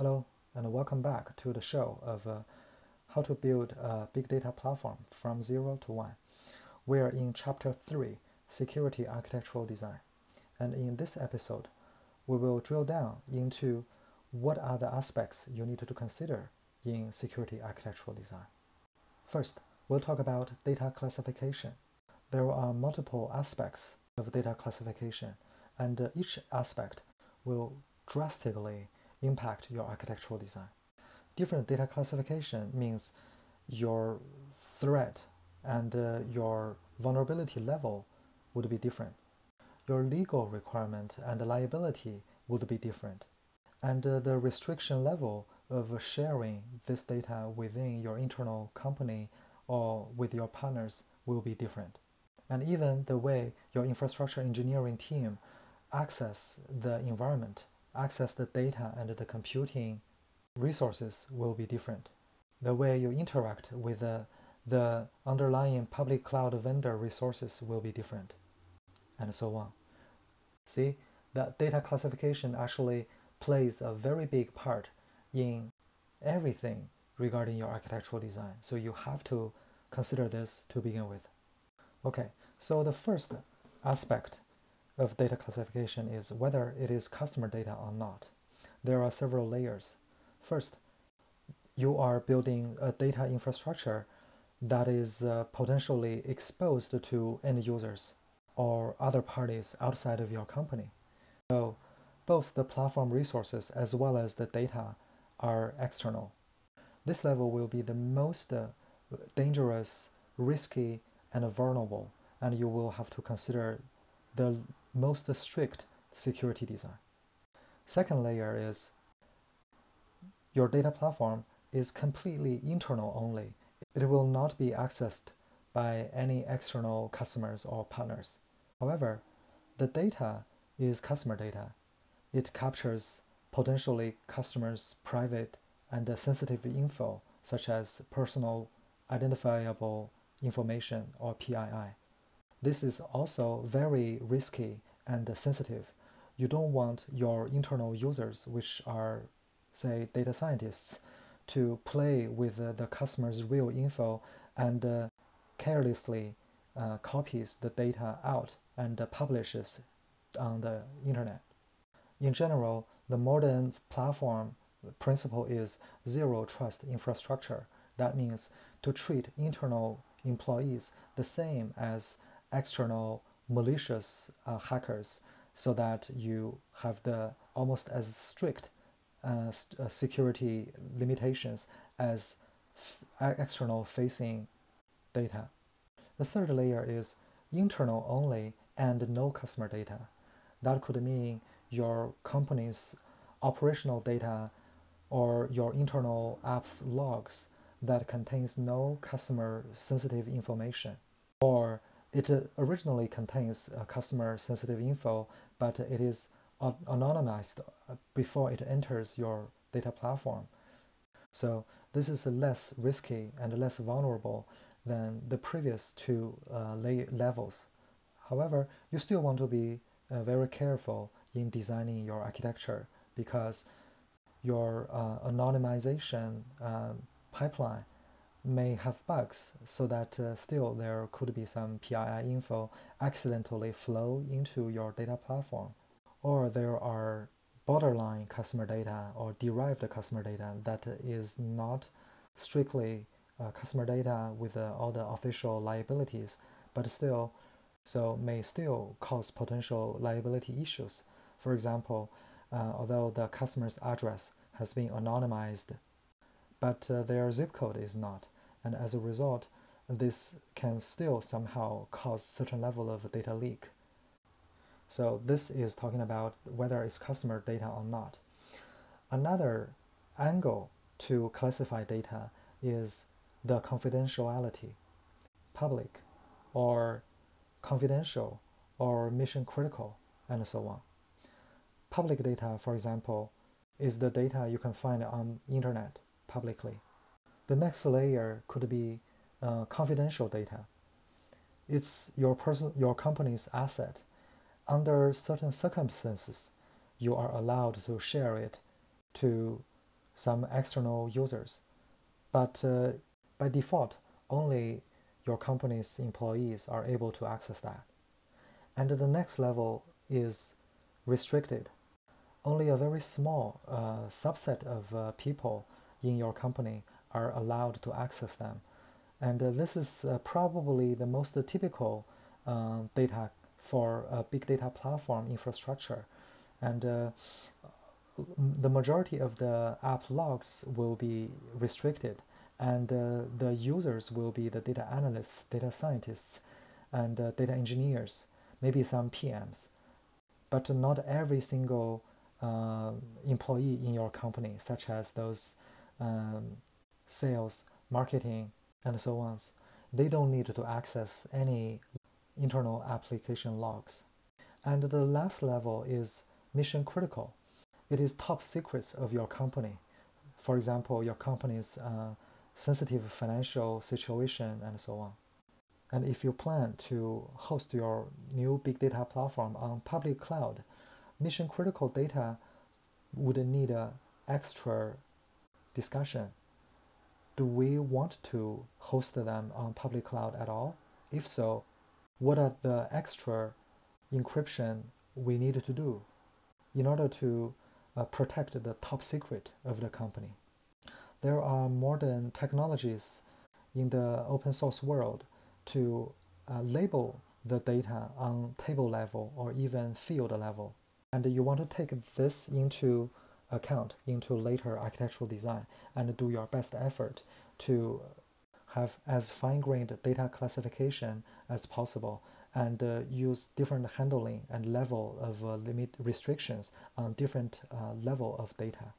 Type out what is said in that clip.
Hello, and welcome back to the show of uh, how to build a big data platform from zero to one. We are in chapter three, security architectural design. And in this episode, we will drill down into what are the aspects you need to consider in security architectural design. First, we'll talk about data classification. There are multiple aspects of data classification, and uh, each aspect will drastically impact your architectural design. Different data classification means your threat and uh, your vulnerability level would be different. Your legal requirement and liability would be different. And uh, the restriction level of sharing this data within your internal company or with your partners will be different. And even the way your infrastructure engineering team access the environment access the data and the computing resources will be different. The way you interact with the, the underlying public cloud vendor resources will be different, and so on. See, that data classification actually plays a very big part in everything regarding your architectural design. So you have to consider this to begin with. Okay, so the first aspect of data classification is whether it is customer data or not. There are several layers. First, you are building a data infrastructure that is uh, potentially exposed to end users or other parties outside of your company. So, both the platform resources as well as the data are external. This level will be the most uh, dangerous, risky, and vulnerable, and you will have to consider the most strict security design. Second layer is your data platform is completely internal only. It will not be accessed by any external customers or partners. However, the data is customer data. It captures potentially customers' private and sensitive info, such as personal identifiable information or PII. This is also very risky and sensitive. You don't want your internal users, which are, say, data scientists, to play with the customer's real info and uh, carelessly uh, copies the data out and uh, publishes on the internet. In general, the modern platform principle is zero trust infrastructure. That means to treat internal employees the same as external malicious uh, hackers so that you have the almost as strict uh, st- uh, security limitations as f- external facing data. The third layer is internal only and no customer data. That could mean your company's operational data or your internal apps logs that contains no customer sensitive information or it originally contains customer sensitive info, but it is anonymized uh, before it enters your data platform. So this is less risky and less vulnerable than the previous two uh, levels. However, you still want to be uh, very careful in designing your architecture because your uh, anonymization um, pipeline may have bugs so that uh, still there could be some PII info accidentally flow into your data platform. Or there are borderline customer data or derived customer data that is not strictly uh, customer data with uh, all the official liabilities, but still, so may still cause potential liability issues. For example, uh, although the customer's address has been anonymized but uh, their zip code is not. And as a result, this can still somehow cause certain level of data leak. So this is talking about whether it's customer data or not. Another angle to classify data is the confidentiality, public or confidential or mission critical, and so on. Public data, for example, is the data you can find on internet publicly. The next layer could be uh, confidential data. It's your person, your company's asset. Under certain circumstances, you are allowed to share it to some external users. But uh, by default, only your company's employees are able to access that. And the next level is restricted. Only a very small uh, subset of uh, people in your company are allowed to access them. And uh, this is uh, probably the most typical um, data for a big data platform infrastructure. And uh, the majority of the app logs will be restricted and uh, the users will be the data analysts, data scientists, and uh, data engineers, maybe some PMs. But not every single uh, employee in your company, such as those um, sales, marketing, and so on, they don't need to access any internal application logs. And the last level is mission critical. It is top secrets of your company. For example, your company's uh, sensitive financial situation and so on. And if you plan to host your new big data platform on public cloud, mission critical data would need an extra discussion. Do we want to host them on public cloud at all? If so, what are the extra encryption we need to do in order to uh, protect the top secret of the company? There are modern technologies in the open source world to uh, label the data on table level or even field level. And you want to take this into account into later architectural design and do your best effort to have as fine-grained data classification as possible and uh, use different handling and level of uh, limit restrictions on different uh, level of data.